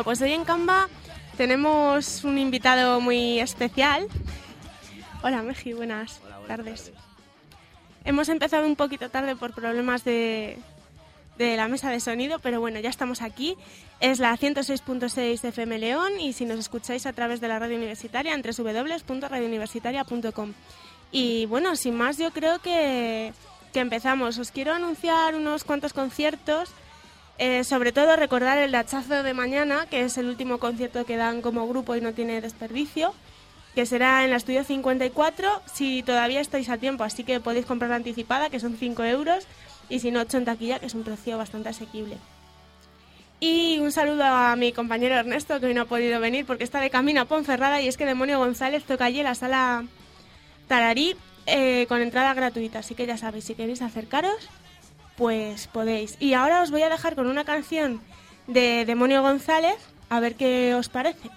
Bueno, pues hoy en Canva tenemos un invitado muy especial. Hola, Meji, buenas tardes. Hemos empezado un poquito tarde por problemas de, de la mesa de sonido, pero bueno, ya estamos aquí. Es la 106.6 FM León y si nos escucháis a través de la radio universitaria, entre www.radiouniversitaria.com. Y bueno, sin más, yo creo que, que empezamos. Os quiero anunciar unos cuantos conciertos. Eh, sobre todo recordar el hachazo de mañana, que es el último concierto que dan como grupo y no tiene desperdicio que será en la Estudio 54 si todavía estáis a tiempo, así que podéis comprar anticipada, que son 5 euros, y si no, 8 en taquilla, que es un precio bastante asequible. Y un saludo a mi compañero Ernesto, que hoy no ha podido venir porque está de camino a Ponferrada, y es que Demonio González toca allí en la sala Tararí eh, con entrada gratuita, así que ya sabéis, si queréis acercaros, pues podéis. Y ahora os voy a dejar con una canción de Demonio González, a ver qué os parece.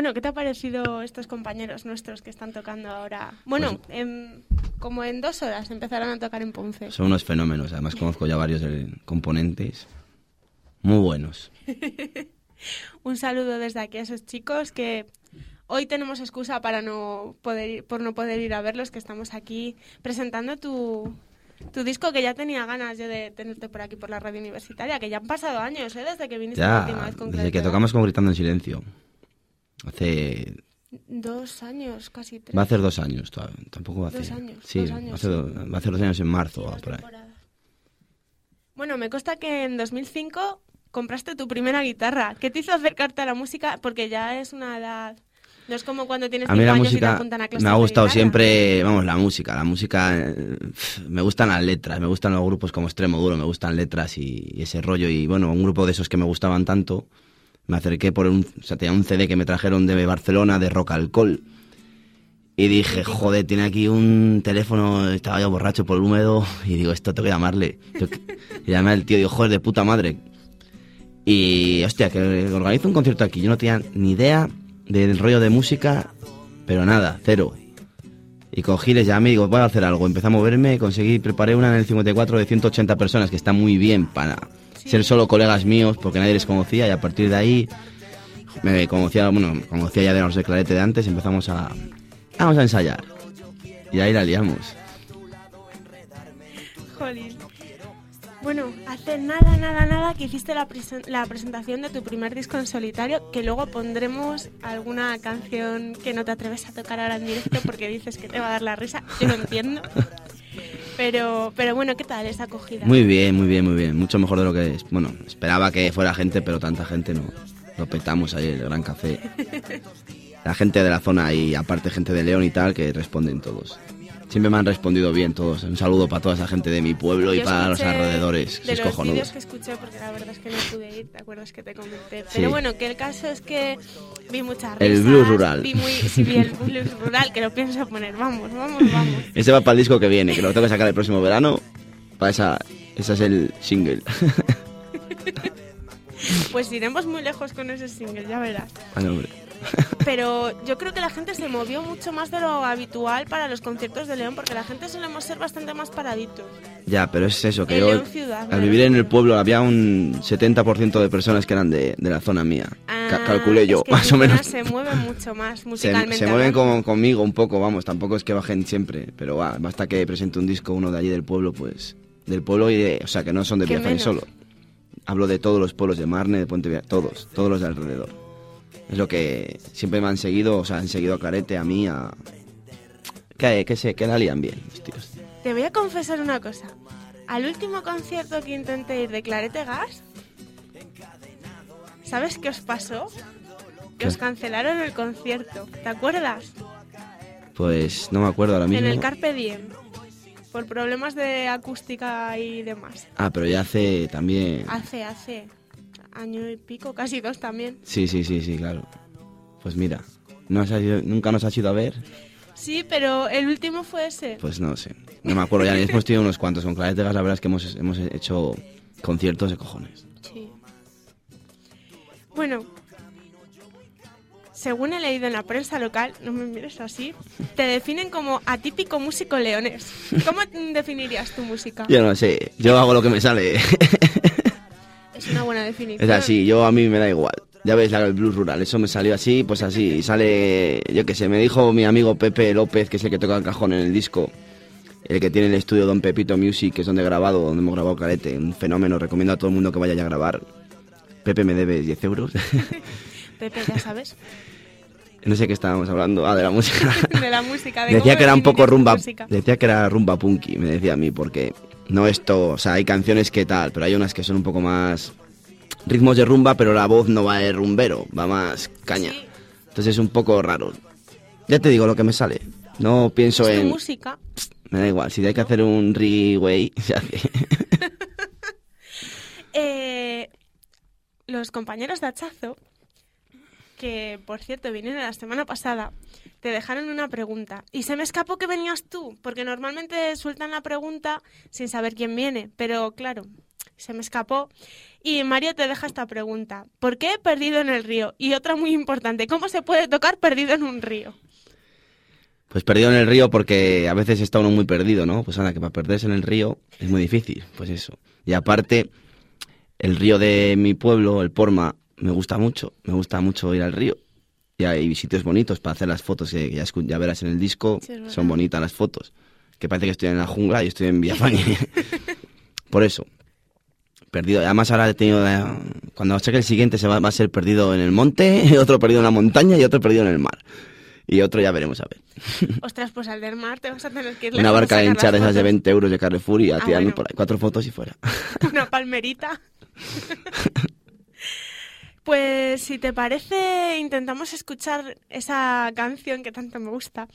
Bueno, ¿qué te ha parecido estos compañeros nuestros que están tocando ahora? Bueno, Pues- en- como en dos horas empezarán a tocar en Ponce. Son unos fenómenos, además conozco ya varios componentes muy buenos. Un saludo desde aquí a esos chicos que hoy tenemos excusa para no poder ir, por no poder ir a verlos, que estamos aquí presentando tu, tu disco que ya tenía ganas yo de tenerte por aquí por la radio universitaria, que ya han pasado años, ¿eh? Desde que viniste la última vez con desde que tocamos con Gritando en Silencio. Hace... Dos años, casi tres. Va a hacer dos años, tampoco va a Dos hacer... años, Sí, dos años, sí. va a hacer dos años en marzo. Sí, por ahí. Bueno, me consta que en 2005 compraste tu primera guitarra. ¿Qué te hizo acercarte a la música? Porque ya es una edad... No es como cuando tienes A mí la años y te música apuntan a clases me ha gustado siempre, vamos, la música, la música, eh, me gustan las letras, me gustan los grupos como Extremo Duro, me gustan letras y, y ese rollo y bueno, un grupo de esos que me gustaban tanto, me acerqué por un, o sea, tenía un CD que me trajeron de Barcelona de Rock Alcohol y dije, joder, tiene aquí un teléfono, estaba yo borracho por el húmedo y digo, esto tengo que llamarle. Y llamé al tío y digo, joder, de puta madre. Y, hostia, que organizo un concierto aquí. Yo no tenía ni idea del rollo de música, pero nada, cero. Y cogí, les llamé y digo, voy a hacer algo. Empecé a moverme, conseguí, preparé una en el 54 de 180 personas, que está muy bien para ser solo colegas míos, porque nadie les conocía. Y a partir de ahí, me conocía, bueno, conocía ya de los de Clarete de antes, empezamos a, vamos a ensayar. Y ahí la liamos. Jolín. Bueno, hace nada, nada, nada que hiciste la, presen- la presentación de tu primer disco en solitario, que luego pondremos alguna canción que no te atreves a tocar ahora en directo porque dices que te va a dar la risa. Yo lo entiendo. Pero, pero bueno, ¿qué tal esa acogida? Muy bien, muy bien, muy bien. Mucho mejor de lo que, bueno, esperaba que fuera gente, pero tanta gente no. Lo petamos ahí, el Gran Café. La gente de la zona y aparte gente de León y tal, que responden todos. Siempre me han respondido bien todos. Un saludo para toda esa gente de mi pueblo y para los alrededores. De los vídeos que escuché, porque la verdad es que no pude ir, ¿te acuerdas que te comenté? Sí. Pero bueno, que el caso es que vi muchas El risas, blues rural. Vi muy, sí, vi el blues rural, que lo pienso poner. Vamos, vamos, vamos. Ese va para el disco que viene, que lo tengo que sacar el próximo verano. Para esa, ese es el single. Pues iremos muy lejos con ese single, ya verás. Bueno, hombre. Pero yo creo que la gente se movió mucho más de lo habitual para los conciertos de León, porque la gente solemos ser bastante más paraditos. Ya, pero es eso, que En yo León ciudad, al vivir en el pueblo había un 70% de personas que eran de, de la zona mía. Ca- Ah, calculé yo, es que más o menos. se mueve mucho más Se, musicalmente. se mueven hablando. como conmigo un poco, vamos, tampoco es que bajen siempre, pero va, basta que presente un disco uno de allí del pueblo, pues del pueblo y de, o sea, que no son de ¿Qué Villafranca menos? solo. Hablo de todos los pueblos de Marne, de Puente Villa, todos, todos los de alrededor. Es lo que siempre me han seguido, o sea, han seguido a Clarete, a mí, a... Que, que, se, que la lían bien, los tíos. Te voy a confesar una cosa. Al último concierto que intenté ir de Clarete Gas, ¿sabes qué os pasó? Que ¿Qué? os cancelaron el concierto. ¿Te acuerdas? Pues no me acuerdo ahora mismo. En el Carpe Diem. Por problemas de acústica y demás. Ah, pero ya hace también... Hace, hace año y pico, casi dos también. Sí, sí, sí, sí, claro. Pues mira, ¿no has ido- ¿nunca nos has ido a ver? Sí, pero el último fue ese. Pues no sé. No me acuerdo ya, hemos tenido unos cuantos. Con Clarete Gas la verdad es que hemos, hemos hecho conciertos de cojones. Sí. Bueno, según he leído en la prensa local, no me mires así, te definen como atípico músico leonés. ¿Cómo definirías tu música? Yo no sé, yo hago lo que me sale. Una buena definición. es así, yo a mí me da igual. Ya ves, el blues rural, eso me salió así, pues así. Y sale, yo qué sé, me dijo mi amigo Pepe López, que es el que toca el cajón en el disco, el que tiene el estudio Don Pepito Music, que es donde he grabado, donde hemos grabado Clarete, un fenómeno, recomiendo a todo el mundo que vaya ya a grabar. Pepe me debe 10 euros. Pepe, ya sabes, no sé qué estábamos hablando, ah, de la música. de la música. De decía que era un poco rumba, decía que era rumba punky, me decía a mí, porque no esto, o sea, hay canciones que tal, pero hay unas que son un poco más ritmos de rumba, pero la voz no va de rumbero, va más caña. Entonces es un poco raro. Ya te digo lo que me sale. No pienso Es en música. me da igual, si hay que hacer un reggae way, se hace. Eh, los compañeros de Hachazo, que por cierto vinieron la semana pasada, te dejaron una pregunta. Y se me escapó que venías tú, porque normalmente sueltan la pregunta sin saber quién viene. Pero claro, se me escapó. Y Mario te deja esta pregunta. ¿Por qué he perdido en el río? Y otra muy importante, ¿cómo se puede tocar perdido en un río? Pues perdido en el río porque a veces está uno muy perdido, ¿no? Pues anda, que para perderse en el río es muy difícil, pues eso. Y aparte, el río de mi pueblo, el Porma, me gusta mucho, me gusta mucho ir al río. Y hay sitios bonitos para hacer las fotos, que ya, ya verás en el disco, Sí, son bonitas las fotos. Que parece que estoy en la jungla y estoy en Villafañe. Por eso, perdido. Además ahora he tenido, la- cuando saque el siguiente se va, va a ser perdido en el monte, otro perdido en la montaña y otro perdido en el mar. Y otro ya veremos a ver. Ostras, pues al del mar te vas a tener que ir Una barca de hinchar esas de fotos. 20 euros de Carrefour y a Ah, tirarme bueno. por ahí. Cuatro fotos y fuera. Una palmerita. Pues si te parece, intentamos escuchar esa canción que tanto me gusta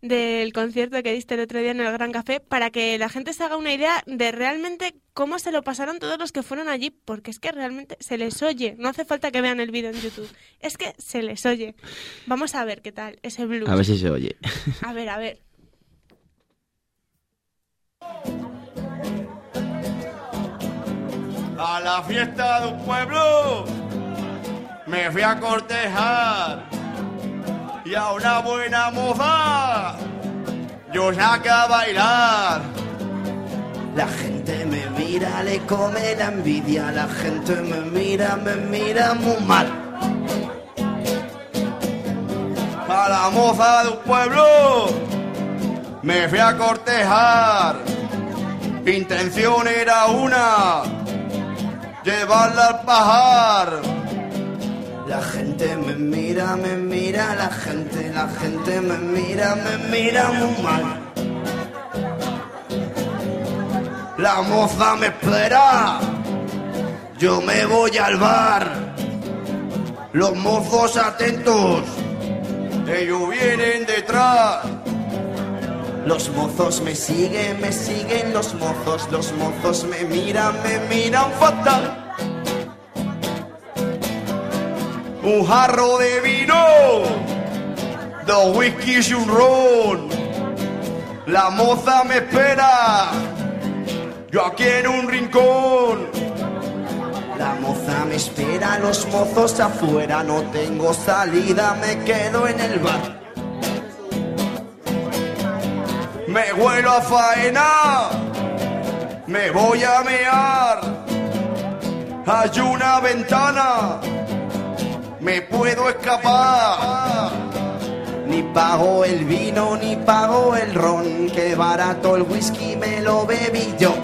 del concierto que diste el otro día en el Gran Café para que la gente se haga una idea de realmente cómo se lo pasaron todos los que fueron allí, porque es que realmente se les oye. No hace falta que vean el vídeo en YouTube, es que se les oye. Vamos a ver qué tal ese blues. A ver si se oye. a ver, a ver. A la fiesta de un pueblo me fui a cortejar y a una buena moza yo saqué a bailar. La gente me mira, le come la envidia, la gente me mira, me mira muy mal. A la moza de un pueblo me fui a cortejar. Intención era una, llevarla al pajar. La gente me mira, me mira, la gente, la gente me mira, me mira muy mal. La moza me espera, yo me voy al bar. Los mozos atentos, ellos vienen detrás. Los mozos me siguen, me siguen los mozos, los mozos me miran, me miran fatal. Un jarro de vino, dos whiskies y un ron. La moza me espera, yo aquí en un rincón. La moza me espera, los mozos afuera, no tengo salida, me quedo en el bar. Me vuelo a faena, me voy a mear. Hay una ventana, me puedo escapar. Ni pago el vino, ni pago el ron, que barato el whisky me lo bebí yo.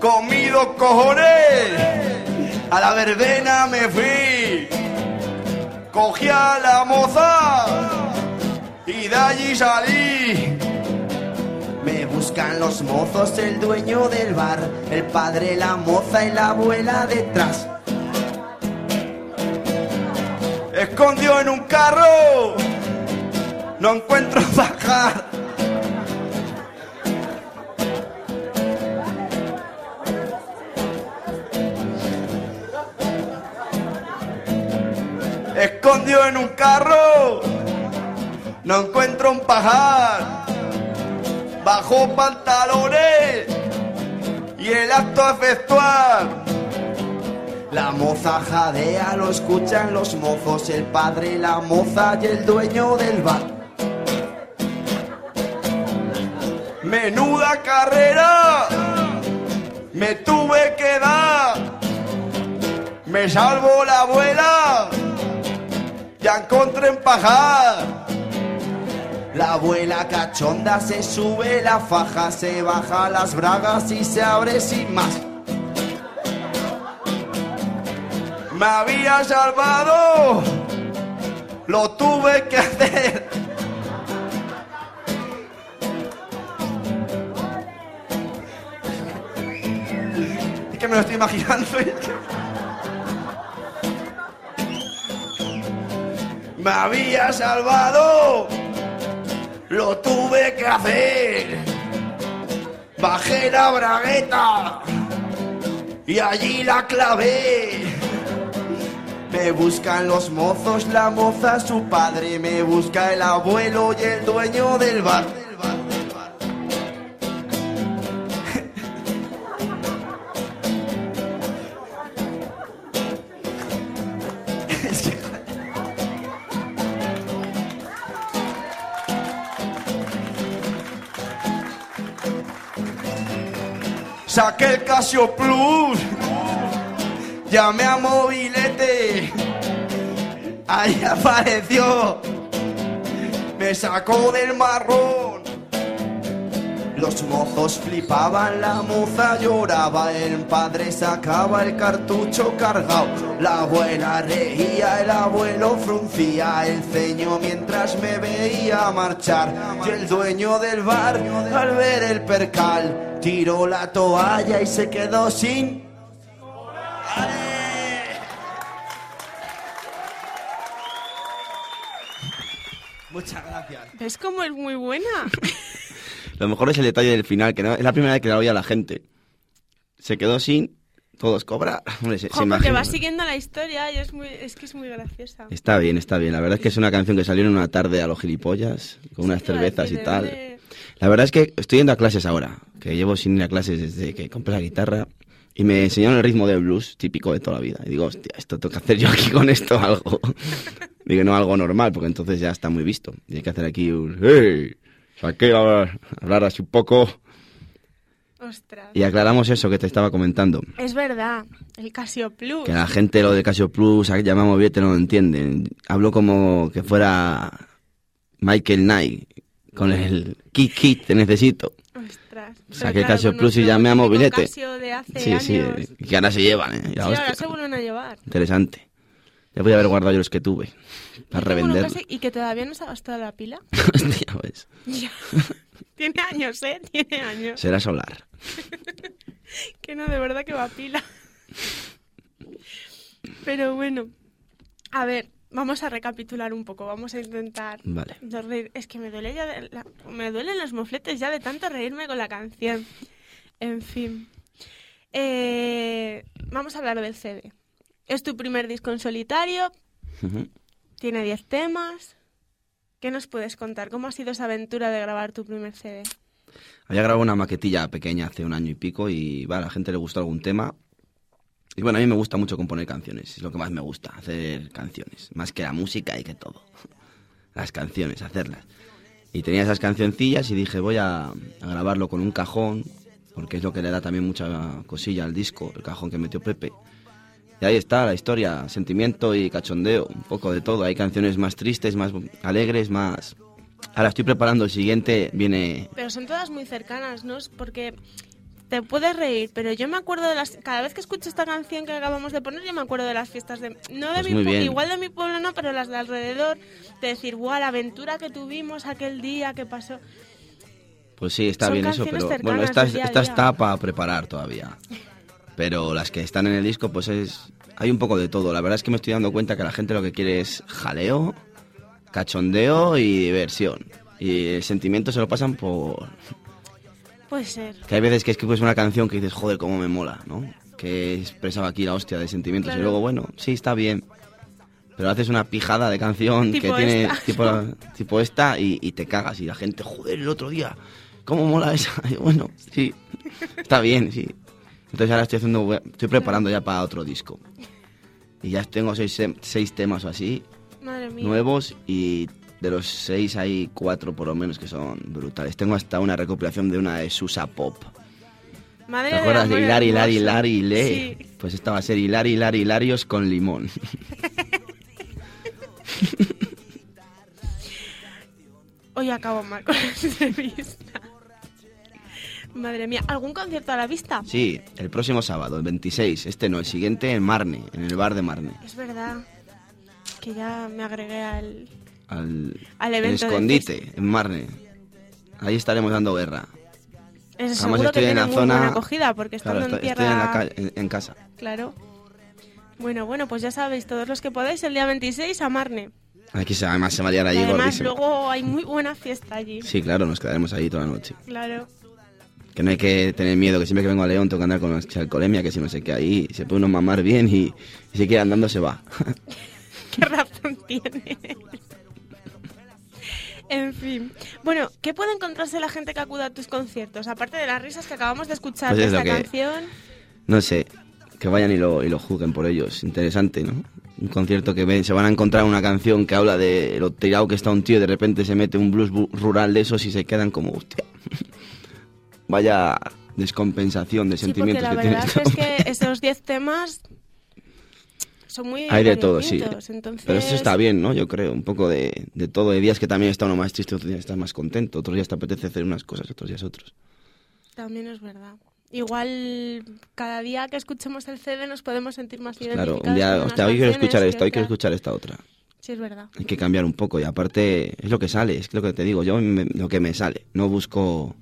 Comido cojones, a la verbena me fui. Cogí a la moza y de allí salí. Me buscan los mozos, el dueño del bar, el padre, la moza y la abuela detrás. Escondió en un carro, no encuentro bajar. Escondió en un carro, no encuentro un pajar. Bajó pantalones y el acto efectuar. La moza jadea, lo escuchan los mozos, el padre, la moza y el dueño del bar. Menuda carrera me tuve que dar. Me salvo la abuela, ya encontré en pajar. La abuela cachonda se sube la faja, se baja las bragas y se abre sin más. Me había salvado, lo tuve que hacer. Es que me lo estoy imaginando. Me había salvado, lo tuve que hacer. Bajé la bragueta y allí la clavé. Me buscan los mozos, la moza, su padre, me busca el abuelo y el dueño del bar. Saqué el Casio Plus, llamé a móviles ahí apareció, me sacó del marrón. Los mozos flipaban, la moza lloraba, el padre sacaba el cartucho cargado, la abuela reía, el abuelo fruncía el ceño mientras me veía marchar, y el dueño del bar, al ver el percal, tiró la toalla y se quedó sin... Muchas gracias. ¿Ves cómo es muy buena? Lo mejor es el detalle del final, que no- es la primera vez que la oía la gente. Se quedó sin, todos cobra. Hombre, se, se porque vas siguiendo la historia y es, muy, es que es muy graciosa. Está bien, está bien. La verdad es que es una canción que salió en una tarde a los gilipollas, con unas Sí, cervezas y ¿de tal. La verdad es que estoy yendo a clases ahora, que llevo sin ir a clases desde que compré la guitarra. Y me enseñaron el ritmo del blues, típico de toda la vida. Y digo, hostia, esto tengo que hacer yo aquí con esto algo. digo, no algo normal, porque entonces ya está muy visto. Y hay que hacer aquí un, hey, saqué a hablar así un poco. Ostras. Y aclaramos eso que te estaba comentando. Es verdad, el Casio Plus. Que la gente lo de Casio Plus, llamamos bien, no lo entienden. Hablo como que fuera Michael Knight, con el kit kit te necesito. Ostras. Saqué Pero Casio Plus y llamé a mobilete. Casio de hace Sí, sí, años. que ahora se llevan, ¿eh? Y Sí, ahora se vuelven a llevar. Interesante. Ya voy a haber guardado yo los que tuve. Para revender. y que todavía no se ha gastado la pila. Pues. Ya. Tiene años, ¿eh? Tiene años. Será solar. Que no, de verdad que va a pila. Pero bueno. A ver, vamos a recapitular un poco. Vamos a intentar Vale. no reír. Es que me duele ya de la- me duelen los mofletes ya de tanto reírme con la canción. En fin. Eh, vamos a hablar del CD. Es tu primer disco en solitario, tiene 10 temas. ¿Qué nos puedes contar? ¿Cómo ha sido esa aventura de grabar tu primer CD? Había grabado una maquetilla pequeña hace un año y pico y va, a la gente le gustó algún tema. Y bueno, a mí me gusta mucho componer canciones, es lo que más me gusta, hacer canciones, más que la música y que todo. Las canciones, hacerlas. Y tenía esas cancioncillas y dije, voy a, a grabarlo con un cajón, porque es lo que le da también mucha cosilla al disco, el cajón que metió Pepe. Y ahí está la historia, sentimiento y cachondeo, un poco de todo. Hay canciones más tristes, más alegres, más... Ahora estoy preparando el siguiente, viene Pero son todas muy cercanas, ¿no? Porque te puedes reír, pero yo me acuerdo de las... Cada vez que escucho esta canción que acabamos de poner, yo me acuerdo de las fiestas de... No de Pues mi muy pue- bien. Igual de mi pueblo no, pero las de alrededor. De decir, guau, la aventura que tuvimos aquel día que pasó. Pues sí, está Son bien eso, pero bueno, esta, día esta día. está para preparar todavía. Pero las que están en el disco, pues es... Hay un poco de todo. La verdad es que me estoy dando cuenta que la gente lo que quiere es jaleo, cachondeo y diversión. Y el sentimiento se lo pasan por... Puede ser. Que hay veces que escribes una canción que dices, joder, cómo me mola, ¿no? Que he expresado aquí la hostia de sentimientos. Claro. Y luego, bueno, sí, está bien. Pero haces una pijada de canción que tiene tipo, tipo esta y, y te cagas. Y la gente, joder, el otro día, ¿cómo mola esa? Y bueno, sí, está bien, sí. Entonces ahora estoy haciendo, estoy preparando ya para otro disco. Y ya tengo seis, seis temas o así, Madre mía. nuevos, y de los seis hay cuatro por lo menos que son brutales. Tengo hasta una recopilación de una de Susa Pop. Madre ¿Te acuerdas de amor Hilar, Hilar, hermoso. Hilar y Le? Sí. Pues esta va a ser Hilar, Hilar, Hilarios con limón. Hoy acabo mal con la entrevista. Madre mía, ¿algún concierto a la vista? Sí, el próximo sábado, el 26. Este no, el siguiente en Marne, en el bar de Marne. Es verdad que ya me agregué al... Al, Al en evento escondite, en Marne. Ahí estaremos dando guerra. Es Además, seguro que estoy en la zona- buena acogida porque Claro, estando estoy, en estoy tierra... en, la calle- en- en casa. Claro. Bueno, bueno, pues ya sabéis, todos los que podáis, el día 26 a Marne. Aquí se, además se va a liar allí además gordísimo. luego hay muy buena fiesta allí. Sí, claro, nos quedaremos ahí toda la noche. Claro. Que no hay que tener miedo, que siempre que vengo a León tengo que andar con la alcoholemia, que si no sé qué ahí, se puede uno mamar bien y, y si quiere andando se va. ¿Qué razón tiene? En fin. Bueno, ¿qué puede encontrarse la gente que acuda a tus conciertos? Aparte de las risas que acabamos de escuchar Pues de es esta que- canción. no sé, que vayan y lo, y lo juzguen por ellos. Interesante, ¿no? Un concierto que ven, se van a encontrar una canción que habla de lo tirado que está un tío y de repente se mete un blues rural de esos y se quedan como, hostia. Vaya descompensación de Sí, sentimientos la que verdad tienes. es que esos 10 temas son muy Hay de todo, sí. entonces- Pero eso está bien, ¿no? Yo creo, un poco de, de todo. Hay días que también está uno más triste, otros días estás más contento, otros días te apetece hacer unas cosas, otros días otros. También es verdad. Igual cada día que escuchemos el CD nos podemos sentir más Claro, identificados un día, con hostia, hoy quiero escuchar que esta, hoy quiero escuchar esta otra. Sí, es verdad. Hay que cambiar un poco y aparte es lo que sale, es lo que te digo, yo me- lo que me sale, no busco,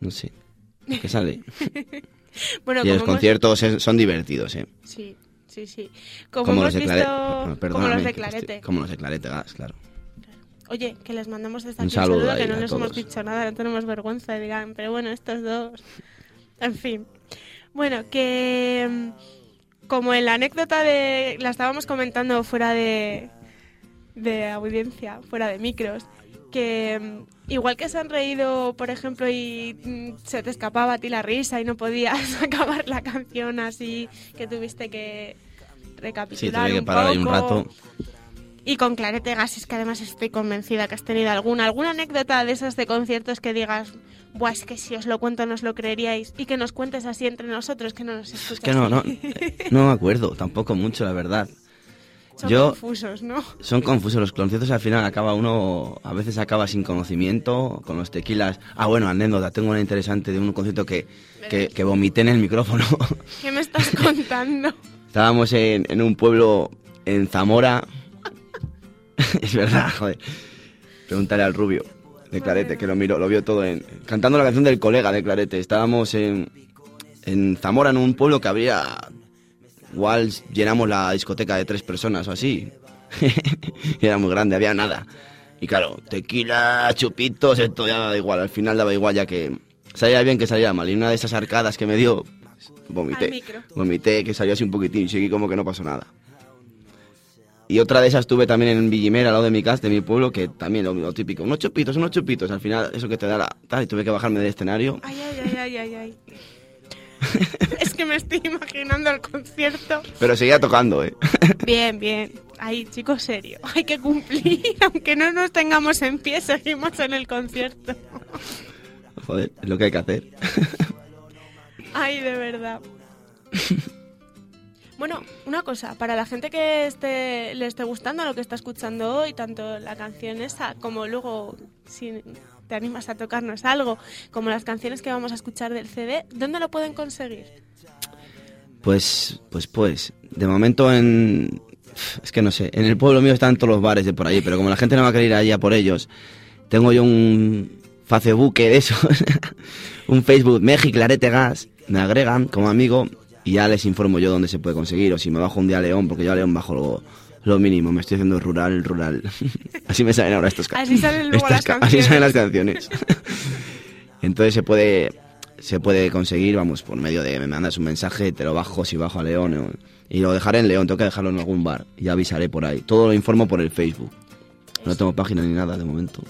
no sé, que sale. Bueno, y los hemos- conciertos son divertidos, ¿eh? Sí, sí, sí. Como, Como hemos los de visto... Clarete. Bueno, como los de estoy- Clarete. Como los de Clarete Gas, claro. Oye, que les mandamos desde Un aquí saludo un saludo, que no les hemos dicho nada, no tenemos vergüenza digan, pero bueno, estos dos. En fin. Bueno, que mm, como en la anécdota de. la estábamos comentando fuera de. de audiencia, fuera de micros, que igual que se han reído, por ejemplo, y mm, se te escapaba a ti la risa y no podías acabar la canción así, que tuviste que Sí, recapitular tuve que un parar ahí un rato. Y con Clarete Gas es que además estoy convencida que has tenido alguna, alguna anécdota de esas de conciertos que digas, Buah, es que si os lo cuento no os lo creeríais y que nos cuentes así entre nosotros que no nos escuchas. Es que no, no, no me acuerdo tampoco mucho, la verdad. Son yo- confusos, ¿no? Son confusos los conciertos, al final acaba uno, a veces acaba sin conocimiento, con los tequilas. Ah, bueno, anécdota, tengo una interesante de un concierto que, que, que vomité en el micrófono. ¿Qué me estás contando? Estábamos en, en un pueblo en Zamora. es verdad, joder. Pregúntale al rubio de Clarete, que lo miró, lo vio todo en, cantando la canción del colega de Clarete. Estábamos en, en Zamora, en un pueblo que habría. Igual llenamos la discoteca de tres personas o así. era muy grande, había nada. Y claro, tequila, chupitos, esto ya daba igual. Al final daba igual ya que salía bien que saliera mal. Y una de esas arcadas que me dio, vomité. Vomité, que salió así un poquitín y seguí como que no pasó nada. Y otra de esas tuve también en Villimera, al lado de mi casa, de mi pueblo, que también lo, lo típico. Unos chupitos, unos chupitos. Al final, eso que te da la... Tal, y tuve que bajarme del escenario. Ay, ay, ay, ay, ay, ay. es que me estoy imaginando el concierto. Pero seguía tocando, ¿eh? Bien, bien. Ahí, chicos, serio. Hay que cumplir. Aunque no nos tengamos en pie, seguimos en el concierto. Joder, es lo que hay que hacer. Ay, de verdad. Bueno, una cosa, para la gente que esté, le esté gustando lo que está escuchando hoy, tanto la canción esa como luego, si te animas a tocarnos algo, como las canciones que vamos a escuchar del CD, ¿dónde lo pueden conseguir? Pues, pues, pues. De momento en... Es que no sé. En el pueblo mío están todos los bares de por allí, pero como la gente no va a querer ir allá por ellos, tengo yo un Facebook de esos. un Facebook, Meji Clarete Gas. Me agregan como amigo y ya les informo yo dónde se puede conseguir. O si me bajo un día a León, porque yo a León bajo lo, lo mínimo. Me estoy haciendo rural, rural. así me salen ahora estos ca- Así salen las ca- Así salen las canciones. canciones. Entonces se puede se puede conseguir, vamos, por medio de me mandas un mensaje, te lo bajo si bajo a León o- y lo dejaré en León, tengo que dejarlo en algún bar y avisaré por ahí. Todo lo informo por el Facebook. No tengo página ni nada de momento.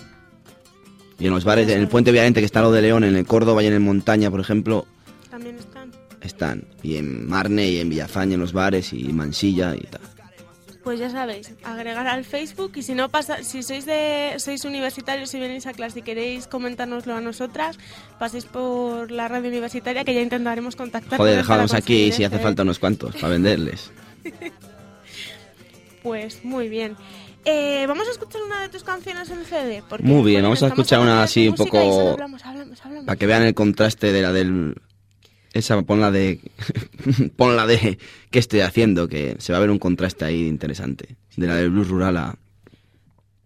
Y en los bares, en el Puente Vialente que está lo de León, en el Córdoba y en el Montaña, por ejemplo, También están. están. Y en Marne y en Villafaña en los bares y Mansilla y tal. Pues ya sabéis, agregar al Facebook y si no pasa, si sois de sois universitarios y venís a clase y queréis comentárnoslo a nosotras, paséis por la radio universitaria que ya intentaremos contactar. Joder, dejadnos aquí si hace ese- falta unos cuantos para venderles. Pues muy bien. Eh, vamos a escuchar una de tus canciones en CD. Porque, Muy bien, vamos a escuchar una así un poco- Hablamos, hablamos, hablamos. Para que vean el contraste de la del... Esa, ponla de... ponla de... ¿Qué estoy haciendo? Que se va a ver un contraste ahí interesante. De la del blues rural a...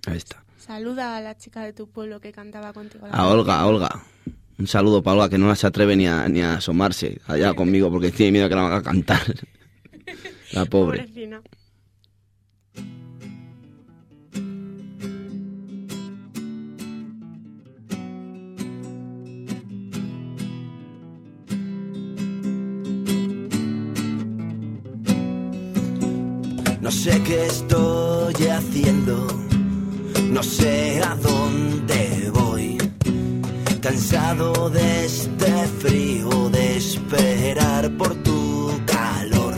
A esta. Saluda a la chica de tu pueblo que cantaba contigo. A Olga, a Olga. Un saludo para Olga, que no se atreve ni a, ni a asomarse allá conmigo porque tiene miedo que la van a cantar. La pobre. Pobrecina. Sé qué estoy haciendo, no sé a dónde voy. Cansado de este frío, de esperar por tu calor.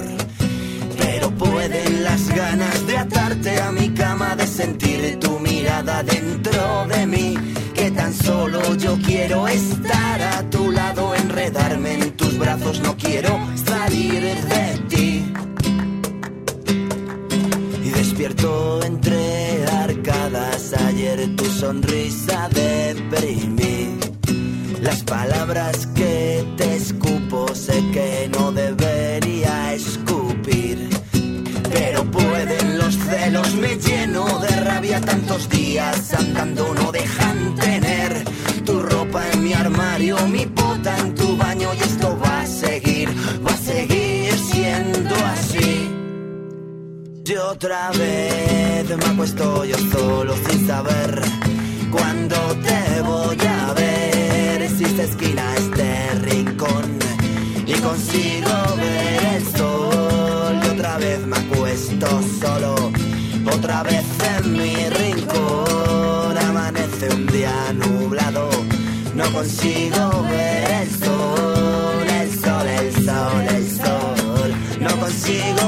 Pero pueden las ganas de atarte a mi cama, de sentir tu mirada dentro de mí. Que tan solo. Yo quiero estar a tu lado, enredarme en tus brazos. No quiero salir de ti. Despierto entre arcadas. Ayer tu sonrisa deprimí. Las palabras que te escupo sé que no debería escupir. Pero pueden los celos, me lleno de rabia tantos días andando, no dejan tener tu ropa en mi armario, mi otra vez me acuesto yo solo sin saber cuándo te voy a ver. Si esta esquina este rincón y consigo ver el sol. Y otra vez me acuesto solo, otra vez en mi rincón. Amanece un día nublado, no consigo ver el sol. El sol, el sol, el sol, no consigo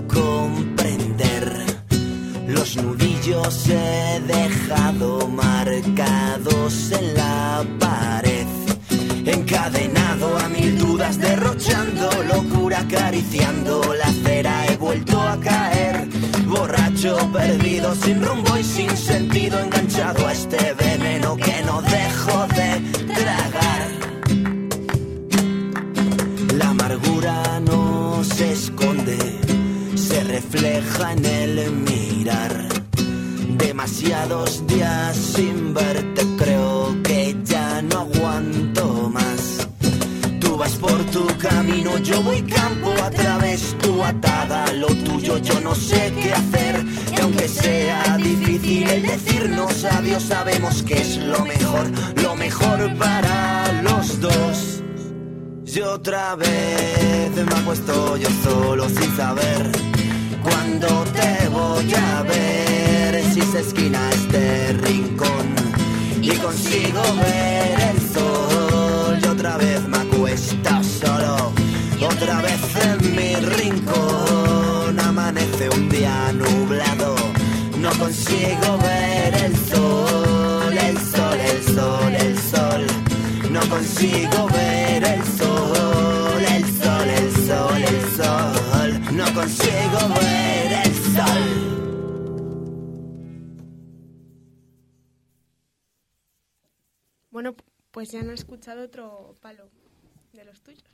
comprender. Los nudillos he dejado marcados en la pared. Encadenado a mil dudas, derrochando locura, acariciando la cera, he vuelto a caer. Borracho, perdido, sin rumbo y sin sentido, enganchado a este veneno que no dejo en el mirar. Demasiados días sin verte, creo que ya no aguanto más. Tú vas por tu camino, yo voy campo a través, tú atada lo tuyo, yo no sé qué hacer. Y aunque sea difícil el decirnos adiós, sabemos que es lo mejor, lo mejor para los dos. Y otra vez me acuesto yo solo sin saber cuándo te voy a ver. Si se esquina este rincón y consigo ver el sol. Y otra vez me acuesto solo, otra vez en mi rincón. Amanece un día nublado, no consigo ver el sol, el sol, el sol, el sol. No consigo ver el sol, consigo ver el sol. Bueno, pues ya no he escuchado otro palo de los tuyos.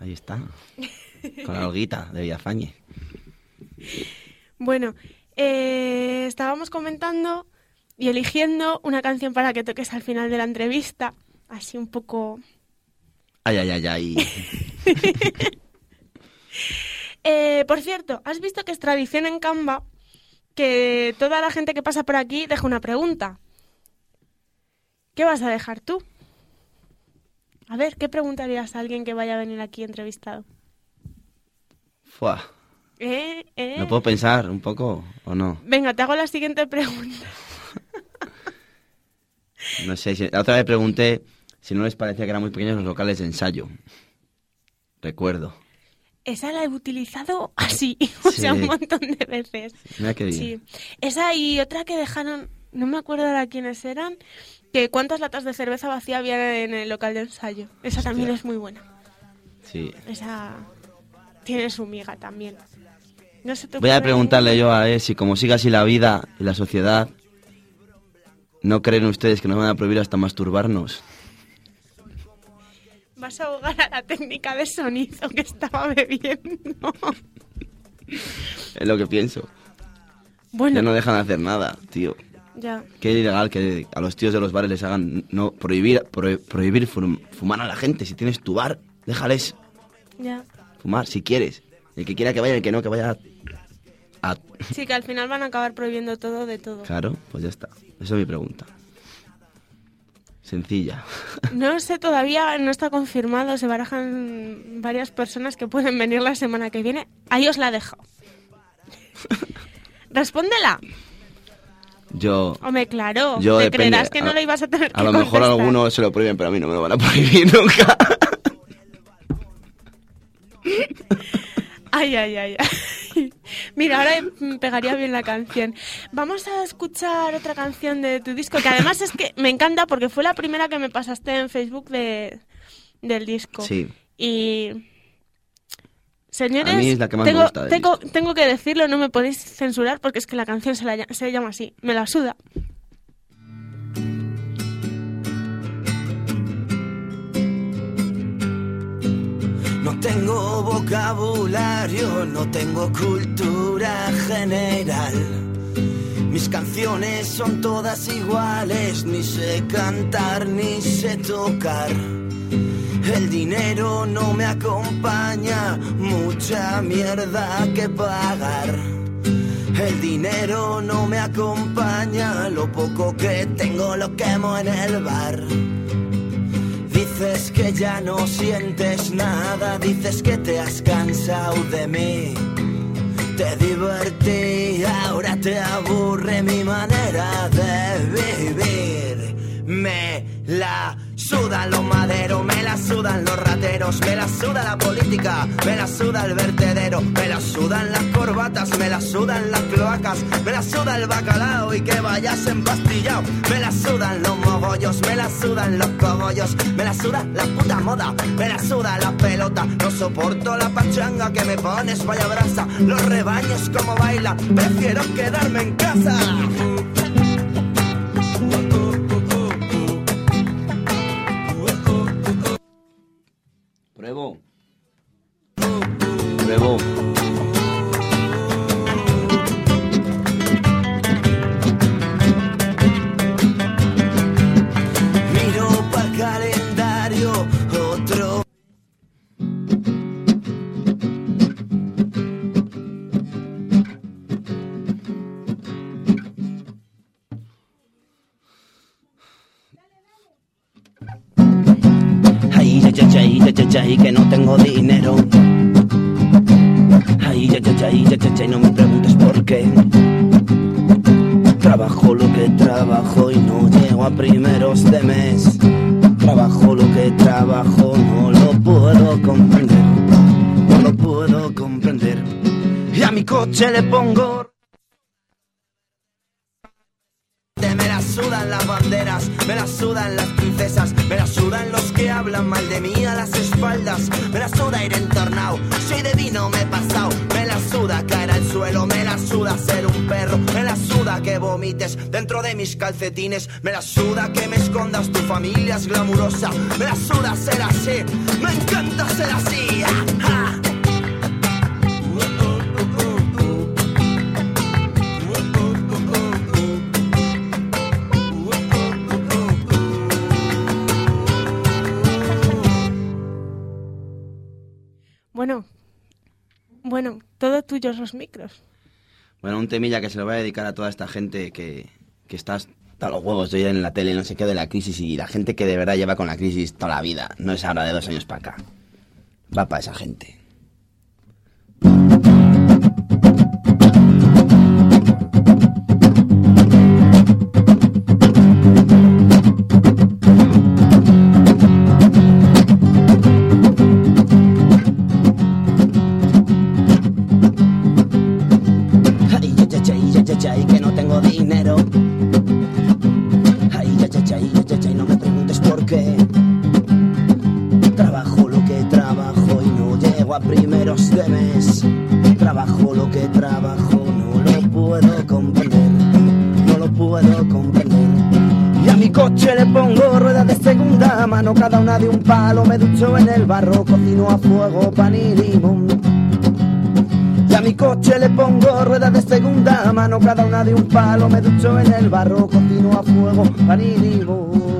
Ahí está. Con la holguita de Villafañe. Bueno, eh, estábamos comentando y eligiendo una canción para que toques al final de la entrevista, así un poco... Ay, ay, ay, ay. Eh, por cierto, ¿has visto que es tradición en Canva que toda la gente que pasa por aquí deja una pregunta? ¿Qué vas a dejar tú? A ver, ¿qué preguntarías a alguien que vaya a venir aquí entrevistado? Fuah. ¿Eh? ¿Eh? ¿No puedo pensar un poco o no? Venga, te hago la siguiente pregunta. No sé, si, la otra vez pregunté si no les parecía que eran muy pequeños los locales de ensayo. Recuerdo. Esa la he utilizado así, o sea, un montón de veces. Mira qué bien. Sí. Esa y otra que dejaron, no me acuerdo ahora quiénes eran, que cuántas latas de cerveza vacía había en el local de ensayo. Esa también es muy buena. Sí. Esa tiene su miga también. No se te Voy a preguntarle yo a él si como siga así la vida y la sociedad, ¿no creen ustedes que nos van a prohibir hasta masturbarnos? Vas a ahogar a la técnica de sonido que estaba bebiendo. Es lo que pienso. Bueno, Ya no dejan de hacer nada, tío. ya. Qué ilegal que a los tíos de los bares les hagan no prohibir pro- prohibir fum- fumar a la gente. Si tienes tu bar, déjales Ya. fumar si quieres. El que quiera que vaya, el que no, que vaya a- Sí, que al final van a acabar prohibiendo todo de todo. Claro, pues ya está. Esa es mi pregunta. Sencilla. No sé todavía, no está confirmado, se barajan varias personas que pueden venir la semana que viene. Ahí os la dejo. Respóndela. Yo... Hombre, claro. Yo te depende. creerás que no A- lo ibas a tener que A lo mejor contestar. alguno se lo prohíben, pero a mí no me lo van a prohibir nunca. Ay, ay, ay, ay. Mira, ahora me pegaría bien la canción. Vamos a escuchar otra canción de tu disco, que además es que me encanta porque fue la primera que me pasaste en Facebook de, del disco. Sí. Y... Señores, A mí es la que más me tengo, gusta tengo, tengo que decirlo, no me podéis censurar porque es que la canción se, la se llama así, me la suda. Tengo vocabulario, no tengo cultura general. Mis canciones son todas iguales, ni sé cantar ni sé tocar. El dinero no me acompaña, mucha mierda que pagar. El dinero no me acompaña, lo poco que tengo lo quemo en el bar. Dices que ya no sientes nada, dices que te has cansado de mí. Te divertí, ahora te aburre mi manera de vivir. Me la sudan los maderos, me la sudan los rateros, me la suda la política, me la suda el vertedero, me la sudan las corbatas, me la sudan las cloacas, me la suda el bacalao y que vayas empastillado, me la sudan los mogollos, me la sudan los cogollos, me la suda la puta moda, me la suda la pelota, no soporto la pachanga que me pones vaya brasa, los rebaños como bailan, prefiero quedarme en casa. 别动 Coche le pongo Me la sudan las banderas, me la sudan las princesas, me la sudan los que hablan mal de mí a las espaldas, me la suda ir entornado, soy de vino me he pasado, me la suda caer al suelo, me la suda ser un perro, me la suda que vomites dentro de mis calcetines, me la suda que me escondas, tu familia es glamurosa, me la suda ser así, me encanta ser así. Bueno, todo tuyos los micros. Bueno, un temilla que se lo voy a dedicar a toda esta gente que, que está hasta los huevos de en la tele, no sé qué, de la crisis y la gente que de verdad lleva con la crisis toda la vida. No es ahora de dos años para acá. Va para esa gente. Le pongo ruedas de segunda mano, cada una de un palo. Me ducho en el barro, cocino a fuego pan y limón. Y a mi coche le pongo ruedas de segunda mano, cada una de un palo. Me ducho en el barro, cocino a fuego, pan y limón.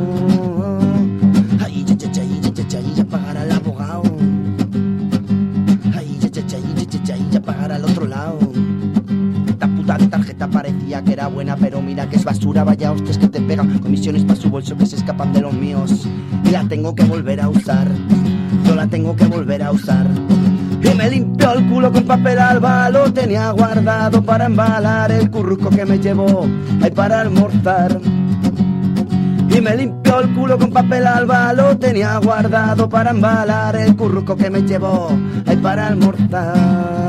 Parecía que era buena, pero mira que es basura, vaya hostias que te pegan. Comisiones para su bolso que se escapan de los míos. Y la tengo que volver a usar. Yo la tengo que volver a usar. Y me me limpió el culo con papel alba, lo tenía guardado para embalar el curruco que me llevó ahí para almorzar. Y me limpió el culo con papel alba, lo tenía guardado para embalar el curruco que me llevó ahí para almorzar.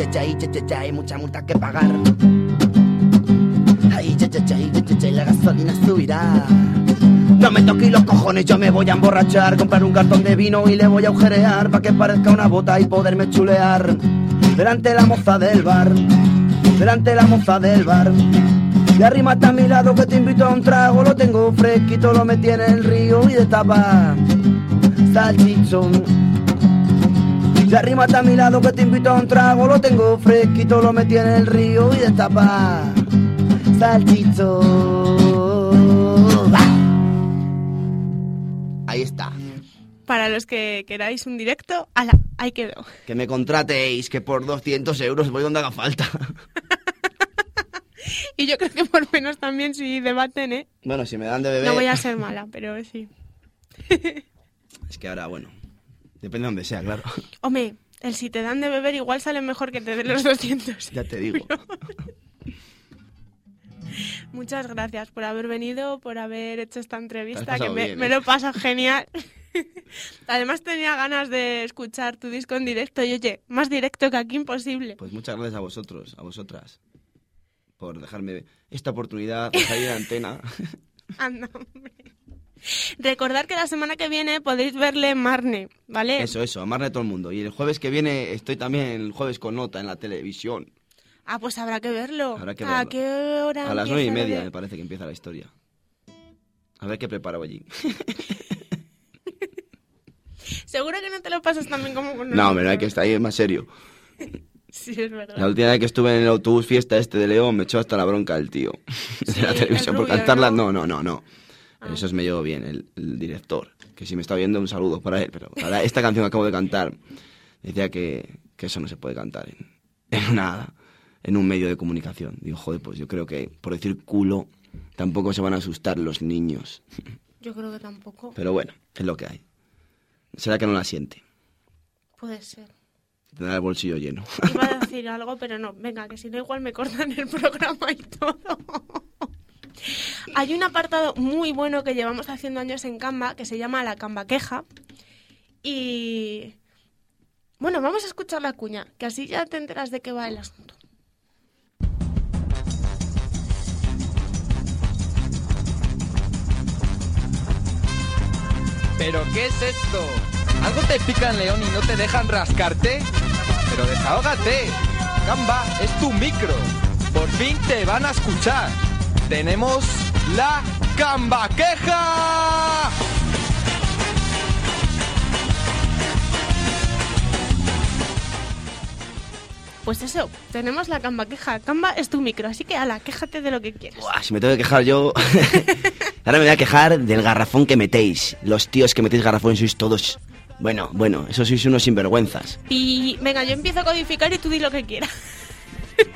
Ay, cha, cha, cha, ay, cha, cha, cha, hay mucha multa que pagar. Ay, cha, cha, cha, ay, cha, cha, cha, y la gasolina subirá. No me toqué los cojones, yo me voy a emborrachar, comprar un cartón de vino y le voy a agujerear para que parezca una bota y poderme chulear. Delante de la moza del bar, delante de la moza del bar. Y arrímate a mi lado que te invito a un trago, lo tengo fresquito, lo metí en el río y de tapa salchichón. Y arrímate a mi lado que te invito a un trago, lo tengo fresquito, lo metí en el río y de tapa salchichón. ¡Ah! Ahí está. Para los que queráis un directo, ala, ahí quedó. Que me contratéis, que por 200 euros voy donde haga falta. Y yo creo que por menos también si debaten, ¿eh? Bueno, si me dan de beber... No voy a ser mala, pero sí. Es que ahora, bueno, depende de donde sea, claro. Hombre, el si te dan de beber igual sale mejor que te den los 200. Ya te digo. Muchas gracias por haber venido, por haber hecho esta entrevista, que me, bien, me ¿eh? lo paso genial. Además tenía ganas de escuchar tu disco en directo y oye, más directo que aquí imposible. Pues muchas gracias a vosotros, a vosotras, por dejarme esta oportunidad de salir a antena. Anda, hombre. Recordad que la semana que viene podéis verle Marne, ¿vale? Eso, eso, a todo el mundo. Y el jueves que viene estoy también el jueves con nota en la televisión. Ah, pues habrá que verlo. Habrá que ¿A verlo. qué hora? A las nueve y media de- me parece que empieza la historia. A ver qué preparo allí. Seguro que no te lo pasas también como con No, no hay que estar ahí más serio. Sí, es verdad. La última vez que estuve en el autobús fiesta este de León me echó hasta la bronca el tío Sí, de la el televisión por cantarla. ¿no? No, no, no, no. Ah. Eso es me llevo bien, el, el director. Que si me está viendo, un saludo para él. Pero ahora esta canción que acabo de cantar decía que, que eso no se puede cantar en, en, una, en un medio de comunicación. Digo, joder, pues yo creo que por decir culo tampoco se van a asustar los niños. Yo creo que tampoco. Pero bueno, es lo que hay. Será que no la siente. Puede ser. Tendrá el bolsillo lleno. Iba a decir algo, pero no. Venga, que si no igual me cortan el programa y todo. Hay un apartado muy bueno que llevamos haciendo años en Canva que se llama La Canva Queja. Y... Bueno, vamos a escuchar la cuña, que así ya te enteras de qué va el asunto. ¿Pero qué es esto? ¿Algo te pica en León y no te dejan rascarte? Pero desahógate. Gamba es tu micro. Por fin te van a escuchar. Tenemos la Gamba Queja. Pues eso, tenemos la Canva Queja. Canva es tu micro, así que ala, quéjate de lo que quieras. Buah, si me tengo que quejar yo. Ahora me voy a quejar del garrafón que metéis. Los tíos que metéis garrafón sois todos. Bueno, bueno, eso sois unos sinvergüenzas. Y venga, yo empiezo a codificar y tú di lo que quieras.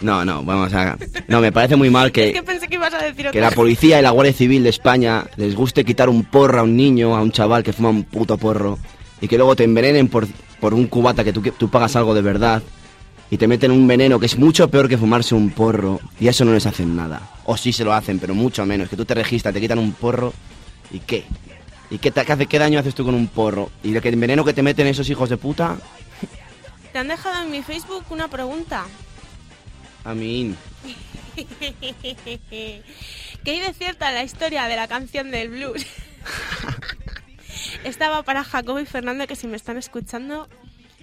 No, no, vamos a. No, me parece muy mal Es que que, pensé que ibas a decir otra que la policía y la Guardia Civil de España les guste quitar un porro a un niño, a un chaval que fuma un puto porro, y que luego te envenenen por, por un cubata que tú, que tú pagas algo de verdad, y te meten un veneno que es mucho peor que fumarse un porro, y a eso no les hacen nada. O sí se lo hacen, pero mucho menos. Que tú te registras, te quitan un porro, ¿y qué? ¿Y qué, te- qué hace, qué daño haces tú con un porro? ¿Y que- el veneno que te meten esos hijos de puta? Te han dejado en mi Facebook una pregunta. A mí. ¿Qué hay de cierta en la historia de la canción del blues? Estaba para Jacobo y Fernando que si me están escuchando,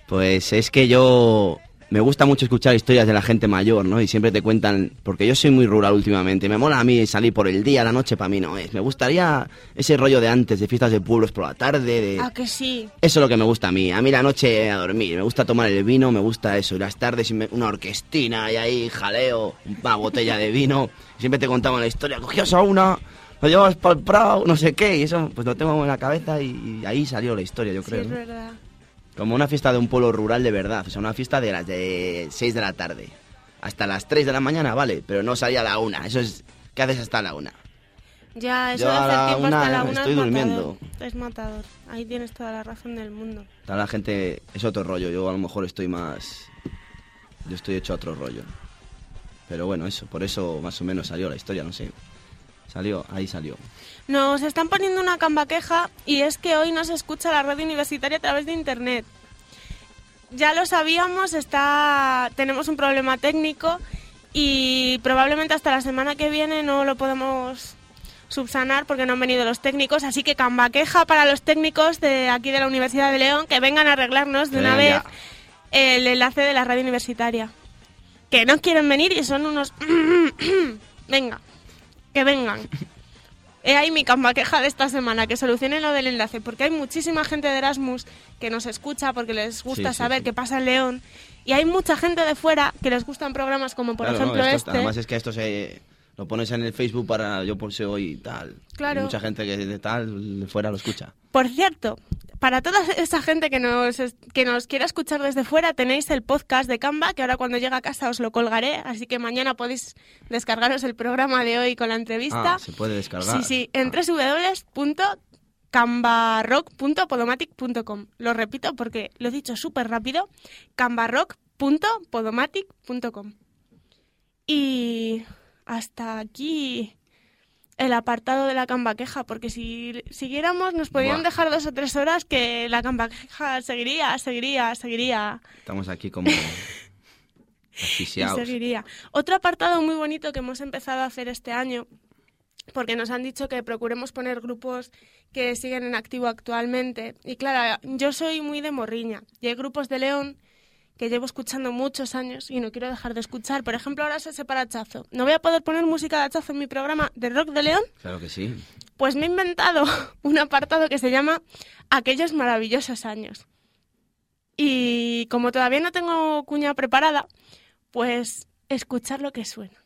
Pues es que yo me gusta mucho escuchar historias de la gente mayor, ¿no? Y siempre te cuentan, porque yo soy muy rural últimamente, me mola a mí salir por el día, la noche para mí no es. Me gustaría ese rollo de antes, de fiestas de pueblos por la tarde, de... ¿a que sí? Eso es lo que me gusta a mí. A mí la noche a dormir, me gusta tomar el vino, me gusta eso. Y las tardes una orquestina y ahí jaleo, una botella de vino. Siempre te contaban la historia, cogías a una, lo llevabas para el Prado, no sé qué. Y eso pues lo tengo en la cabeza y, y ahí salió la historia, yo Sí, creo. es ¿no? verdad. Como una fiesta de un pueblo rural de verdad, o sea, una fiesta de las de 6 de la tarde. Hasta las 3 de la mañana, vale, pero no salía a la una. Eso es, ¿qué haces hasta la una? Ya, eso Yo de a hacer la tiempo hasta una la una estoy es durmiendo. matador. Es matador. Ahí tienes toda la razón del mundo. Tal, la gente es otro rollo. Yo a lo mejor estoy más. Yo estoy hecho a otro rollo. Pero bueno, eso, por eso más o menos salió la historia, no sé. Salió, ahí salió. Nos están poniendo una camba queja y es que hoy no se escucha la radio universitaria a través de internet. Ya lo sabíamos, está tenemos un problema técnico y probablemente hasta la semana que viene no lo podemos subsanar porque no han venido los técnicos, así que camba queja para los técnicos de aquí de la Universidad de León que vengan a arreglarnos de una venga. vez el enlace de la radio universitaria. Que no quieren venir y son unos venga, que vengan. He ahí mi camba queja de esta semana, que solucionen lo del enlace, porque hay muchísima gente de Erasmus que nos escucha porque les gusta Sí, sí, saber sí. qué pasa en León, y hay mucha gente de fuera que les gustan programas como por Claro, no, ejemplo esto- este. Además es que esto se lo pones en el Facebook para yo por si hoy y tal. Claro. Y mucha gente que de tal de fuera lo escucha. Por cierto, para toda esa gente que nos, que nos quiera escuchar desde fuera, tenéis el podcast de Canva, que ahora cuando llegue a casa os lo colgaré, así que mañana podéis descargaros el programa de hoy con la entrevista. Ah, se puede descargar. Sí, sí, en Ah. Lo repito porque lo he dicho súper rápido. cambarrock.podomatic.com. Y hasta aquí el apartado de la camba queja, porque si siguiéramos nos podrían Buah. dejar dos o tres horas que la camba queja seguiría, seguiría, seguiría. Estamos aquí como Y seguiría. Otro apartado muy bonito que hemos empezado a hacer este año, porque nos han dicho que procuremos poner grupos que siguen en activo actualmente. Y claro, yo soy muy de morriña. Y hay grupos de León que llevo escuchando muchos años y no quiero dejar de escuchar. Por ejemplo, ahora se separa Hachazo. ¿No voy a poder poner música de Hachazo en mi programa de rock de León? Claro que sí. Pues me he inventado un apartado que se llama Aquellos maravillosos años. Y como todavía no tengo cuña preparada, pues escuchar lo que suena.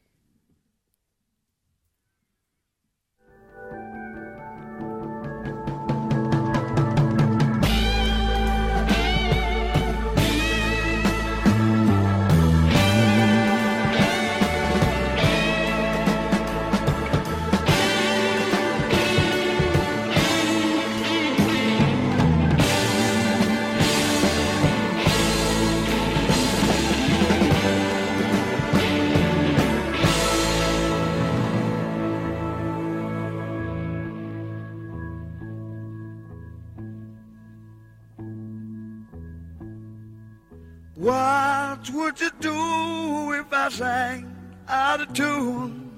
What would you do if I sang out of tune?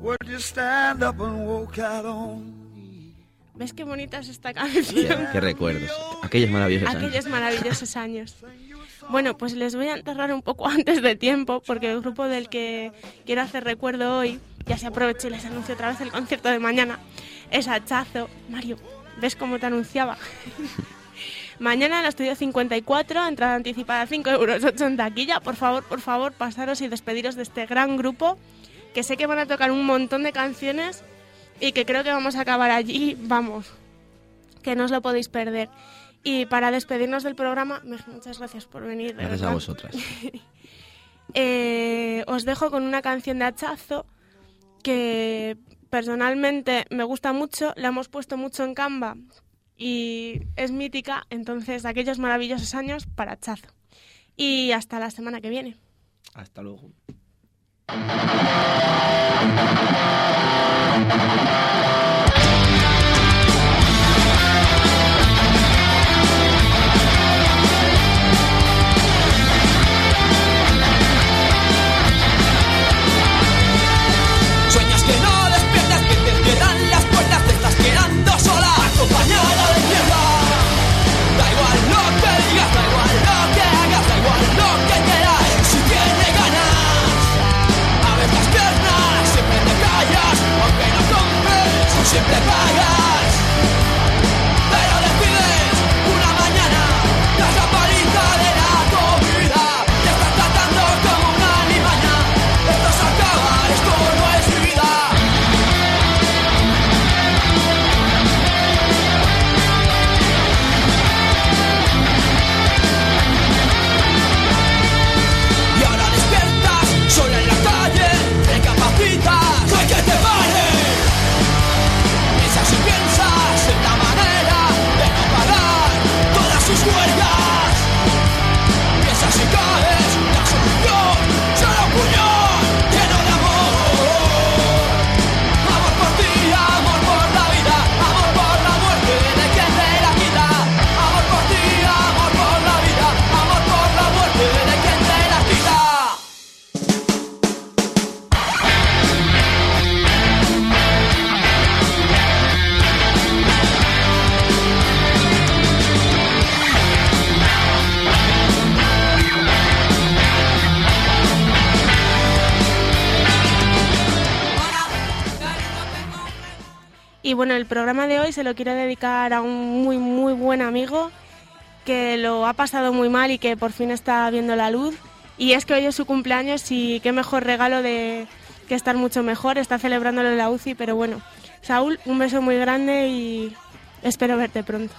Would you stand up and walk out on? ¿Ves qué bonita es esta canción? Qué recuerdos. Aquellos maravillosos años. Aquellos maravillosos años. Bueno, pues les voy a enterrar un poco antes de tiempo, porque el grupo del que quiero hacer recuerdo hoy, ya se aprovecho y les anuncio otra vez el concierto de mañana, es Hachazo. Mario, ¿ves cómo te anunciaba? Mañana en el estudio 54, entrada anticipada 5 euros 8 en taquilla. Por favor, por favor, pasaros y despediros de este gran grupo, que sé que van a tocar un montón de canciones y que creo que vamos a acabar allí, vamos, que no os lo podéis perder. Y para despedirnos del programa, muchas gracias por venir. Gracias a vosotras. Eh, os dejo con una canción de hachazo que personalmente me gusta mucho, la hemos puesto mucho en Canva y es mítica, entonces aquellos maravillosos años para hachazo. Y hasta la semana que viene. Hasta luego. ship that fire. Bueno, el programa de hoy se lo quiero dedicar a un muy, muy buen amigo que lo ha pasado muy mal y que por fin está viendo la luz. Y es que hoy es su cumpleaños y qué mejor regalo de que estar mucho mejor. Está celebrándolo en la UCI, pero bueno. Saúl, un beso muy grande y espero verte pronto.